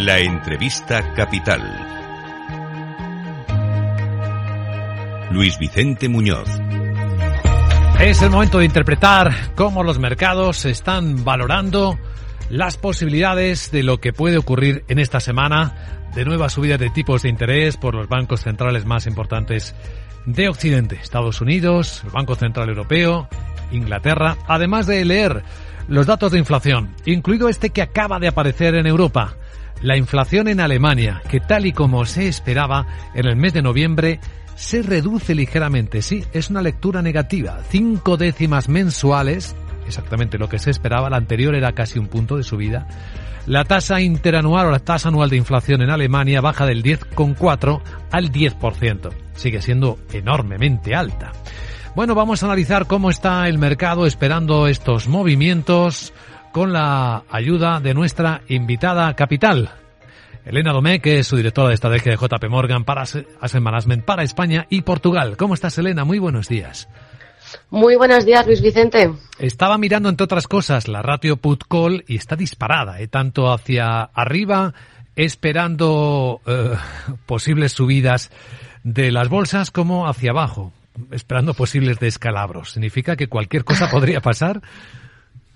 La entrevista capital. Luis Vicente Muñoz. Es el momento de interpretar cómo los mercados están valorando las posibilidades de lo que puede ocurrir en esta semana de nuevas subidas de tipos de interés por los bancos centrales más importantes de Occidente, Estados Unidos, Banco Central Europeo, Inglaterra, además de leer los datos de inflación, incluido este que acaba de aparecer en Europa, la inflación en Alemania, que tal y como se esperaba en el mes de noviembre, se reduce ligeramente. Sí, es una lectura negativa. Cinco décimas mensuales, exactamente lo que se esperaba. La anterior era casi un punto de subida. La tasa interanual o la tasa anual de inflación en Alemania baja del 10,4 al 10%. Sigue siendo enormemente alta. Bueno, vamos a analizar cómo está el mercado esperando estos movimientos con la ayuda de nuestra invitada capital, Elena Domé, que es su directora de estrategia de JP Morgan para Asset Management para España y Portugal. ¿Cómo estás, Elena? Muy buenos días. Muy buenos días, Luis Vicente. Estaba mirando, entre otras cosas, la ratio put call y está disparada, ¿eh? tanto hacia arriba, esperando eh, posibles subidas de las bolsas, como hacia abajo, esperando posibles descalabros. ¿Significa que cualquier cosa podría pasar?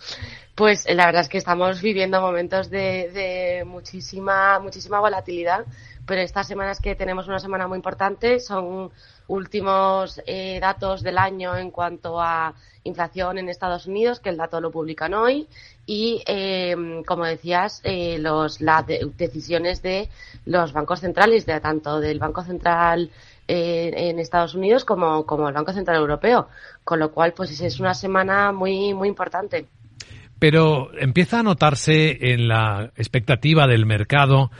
Pues la verdad es que estamos viviendo momentos de, muchísima, muchísima volatilidad, pero estas semanas que tenemos una semana muy importante son últimos eh, datos del año en cuanto a inflación en Estados Unidos, que el dato lo publican hoy, y, eh, como decías, eh, los, las decisiones de los bancos centrales, de tanto del Banco Central en Estados Unidos como, como el Banco Central Europeo, con lo cual, pues es una semana muy, muy importante. Pero empieza a notarse en la expectativa del mercado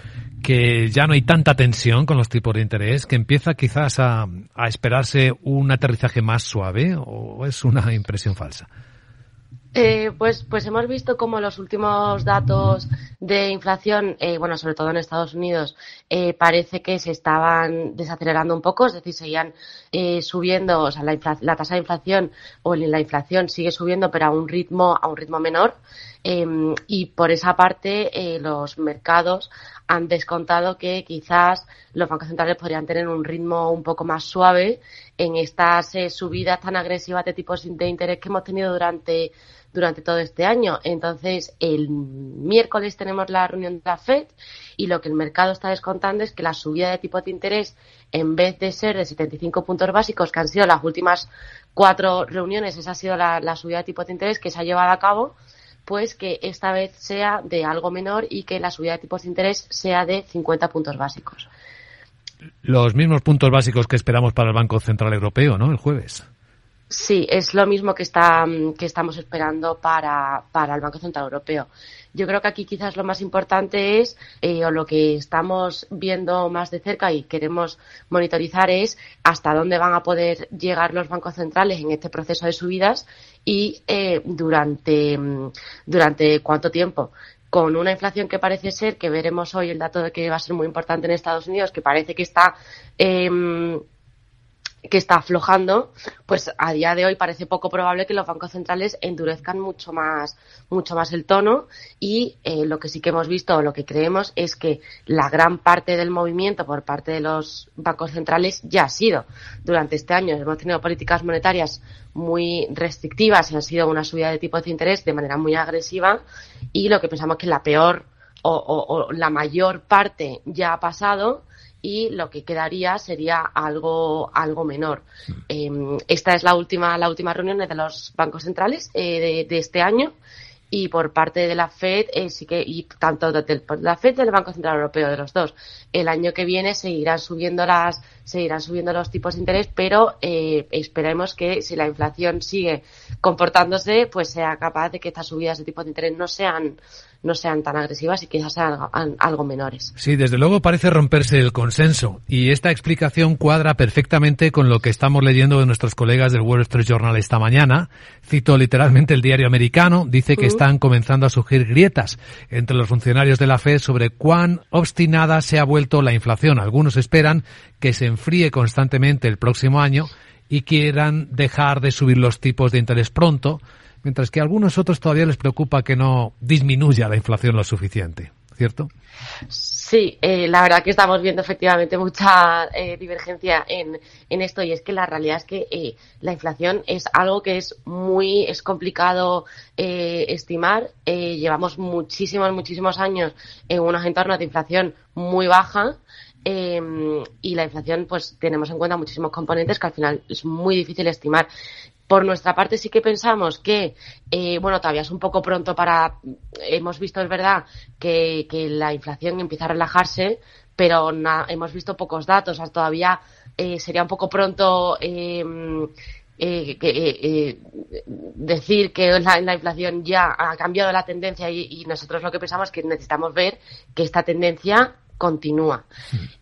que ya no hay tanta tensión con los tipos de interés, que empieza quizás a, esperarse un aterrizaje más suave o es una impresión falsa. Eh, pues, pues hemos visto como los últimos datos de inflación, eh, bueno, sobre todo en Estados Unidos, eh, parece que se estaban desacelerando un poco, es decir, seguían eh, subiendo, o sea, la, la, tasa de inflación o la inflación sigue subiendo, pero a un ritmo, a un ritmo menor. Em, y por esa parte, los mercados han descontado que quizás los bancos centrales podrían tener un ritmo un poco más suave en estas subidas tan agresivas de tipos de interés que hemos tenido durante durante todo este año. Entonces, el miércoles tenemos la reunión de la FED y lo que el mercado está descontando es que la subida de tipos de interés, en vez de ser de 75 puntos básicos, que han sido las últimas cuatro reuniones, esa ha sido la, subida de tipos de interés que se ha llevado a cabo, pues que esta vez sea de algo menor y que la subida de tipos de interés sea de 50 puntos básicos. Los mismos puntos básicos que esperamos para el Banco Central Europeo, ¿no? El jueves. Sí, es lo mismo que, está, mm, que estamos esperando para, para, el Banco Central Europeo. Yo creo que aquí quizás lo más importante es, eh, o lo que estamos viendo más de cerca y queremos monitorizar es hasta dónde van a poder llegar los bancos centrales en este proceso de subidas y eh, durante, mm, durante cuánto tiempo con una inflación que parece ser, que veremos hoy el dato de que va a ser muy importante en Estados Unidos, que parece que está eh, que está aflojando, pues a día de hoy parece poco probable que los bancos centrales endurezcan mucho más, mucho más el tono y eh, lo que sí que hemos visto o lo que creemos es que la gran parte del movimiento por parte de los bancos centrales ya ha sido durante este año. Hemos tenido políticas monetarias muy restrictivas y ha sido una subida de tipos de interés de manera muy agresiva y lo que pensamos que la peor o, o la mayor parte ya ha pasado y lo que quedaría sería algo algo menor. Em, esta es la última la última reunión de los bancos centrales eh, de, este año y por parte de la Fed eh, sí que y tanto de, la Fed del Banco Central Europeo de los dos el año que viene seguirán subiendo las seguirán subiendo los tipos de interés pero eh, esperemos que si la inflación sigue comportándose pues sea capaz de que estas subidas de tipos de interés no sean no sean tan agresivas y quizás sean algo, menores. Sí, desde luego parece romperse el consenso y esta explicación cuadra perfectamente con lo que estamos leyendo de nuestros colegas del Wall Street Journal esta mañana. Cito literalmente el diario americano, dice que están comenzando a surgir grietas entre los funcionarios de la Fed sobre cuán obstinada se ha vuelto la inflación. Algunos esperan que se enfríe constantemente el próximo año y quieran dejar de subir los tipos de interés pronto, mientras que a algunos otros todavía les preocupa que no disminuya la inflación lo suficiente. ¿Cierto? Sí, eh, la verdad que estamos viendo efectivamente mucha eh, divergencia en, en, esto y es que la realidad es que eh, la inflación es algo que es muy es complicado eh, estimar. Eh, llevamos muchísimos, muchísimos años en unos entornos de inflación muy baja. Eh, y la inflación, pues tenemos en cuenta muchísimos componentes que al final es muy difícil estimar. Por nuestra parte sí que pensamos que, eh, bueno, todavía es un poco pronto para, hemos visto, es verdad, que, la inflación empieza a relajarse, pero hemos visto pocos datos, o sea, todavía eh, sería un poco pronto eh, eh, que, eh, decir que la, la, inflación ya ha cambiado la tendencia y, nosotros lo que pensamos es que necesitamos ver que esta tendencia continúa.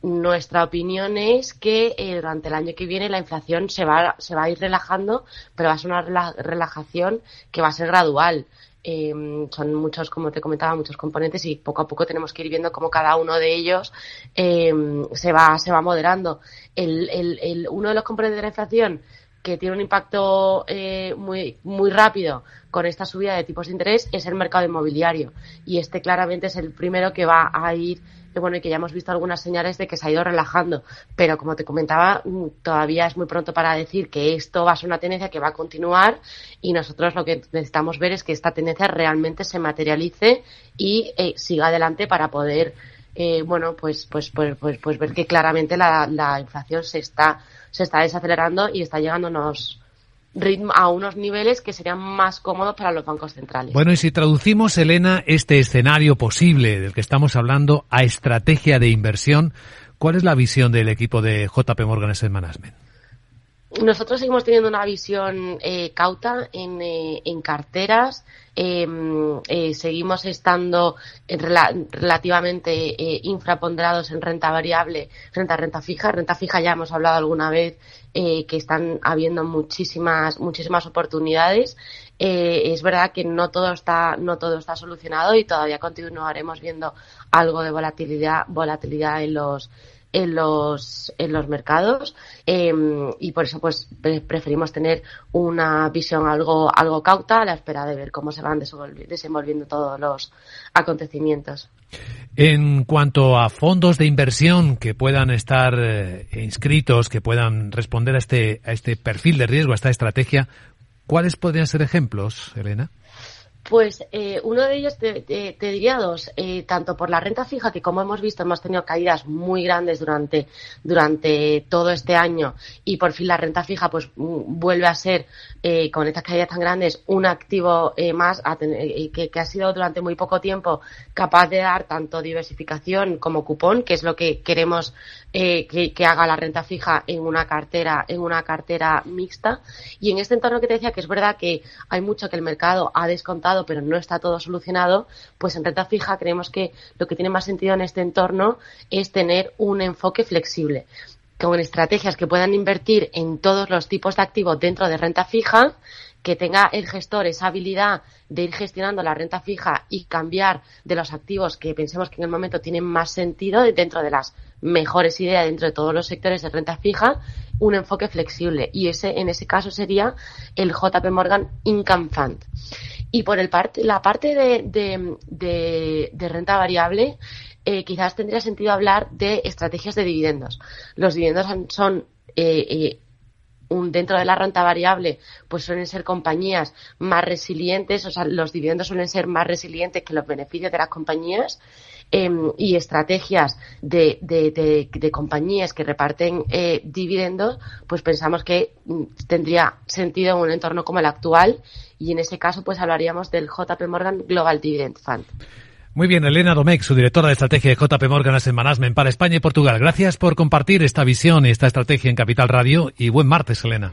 Nuestra opinión es que eh, durante el año que viene la inflación se va, se va a ir relajando, pero va a ser una rela relajación que va a ser gradual. Eh, son muchos, como te comentaba, muchos componentes y poco a poco tenemos que ir viendo cómo cada uno de ellos eh, se va, se va moderando. El, el, el, uno de los componentes de la inflación que tiene un impacto eh, muy, muy rápido con esta subida de tipos de interés es el mercado inmobiliario. Y este claramente es el primero que va a ir bueno, y que ya hemos visto algunas señales de que se ha ido relajando. Pero como te comentaba, mm, todavía es muy pronto para decir que esto va a ser una tendencia que va a continuar y nosotros lo que necesitamos ver es que esta tendencia realmente se materialice y eh, siga adelante para poder, eh, bueno, pues, pues, pues, pues, pues ver que claramente la, la inflación se está, se está desacelerando y está llegándonos ritmo, a unos niveles que serían más cómodos para los bancos centrales. Bueno, y si traducimos, Elena, este escenario posible del que estamos hablando a estrategia de inversión, ¿cuál es la visión del equipo de JP Morgan Asset Management? Nosotros seguimos teniendo una visión eh, cauta en, eh, en carteras. Eh, eh, seguimos estando rela relativamente eh, infraponderados en renta variable frente a renta fija. Renta fija ya hemos hablado alguna vez eh, que están habiendo muchísimas muchísimas oportunidades. Eh, es verdad que no todo está no todo está solucionado y todavía continuaremos viendo algo de volatilidad volatilidad en los en los, en los mercados eh, y por eso pues preferimos tener una visión algo, algo cauta a la espera de ver cómo se van desenvolviendo todos los acontecimientos. En cuanto a fondos de inversión que puedan estar eh, inscritos, que puedan responder a este, a este perfil de riesgo, a esta estrategia, ¿cuáles podrían ser ejemplos, Elena? Pues eh, uno de ellos te, diría dos, eh, tanto por la renta fija, que como hemos visto hemos tenido caídas muy grandes durante, durante todo este año y por fin la renta fija pues vuelve a ser, eh, con estas caídas tan grandes, un activo eh, más a tener, eh, que, que ha sido durante muy poco tiempo capaz de dar tanto diversificación como cupón, que es lo que queremos eh, que, que, haga la renta fija en una cartera, en una cartera mixta. Y en este entorno que te decía que es verdad que hay mucho que el mercado ha descontado, pero no está todo solucionado, pues en renta fija creemos que lo que tiene más sentido en este entorno es tener un enfoque flexible con estrategias que puedan invertir en todos los tipos de activos dentro de renta fija, que tenga el gestor esa habilidad de ir gestionando la renta fija y cambiar de los activos que pensemos que en el momento tienen más sentido dentro de las mejores ideas dentro de todos los sectores de renta fija, un enfoque flexible. Y ese, en ese caso sería el JP Morgan Income Fund. Y por el parte, la parte de, de, de, de renta variable, eh, quizás tendría sentido hablar de estrategias de dividendos. Los dividendos son eh, eh, un, dentro de la renta variable, pues suelen ser compañías más resilientes, o sea, los dividendos suelen ser más resilientes que los beneficios de las compañías. Eh, y estrategias de, de, de, de, compañías que reparten eh, dividendos, pues pensamos que mm, tendría sentido en un entorno como el actual y en ese caso pues hablaríamos del JP Morgan Global Dividend Fund. Muy bien, Elena Domecq, su directora de estrategia de JP Morgan Asset Management para España y Portugal. Gracias por compartir esta visión y esta estrategia en Capital Radio y buen martes, Elena.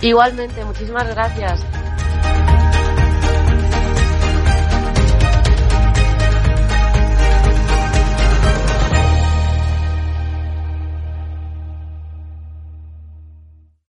Igualmente, muchísimas gracias.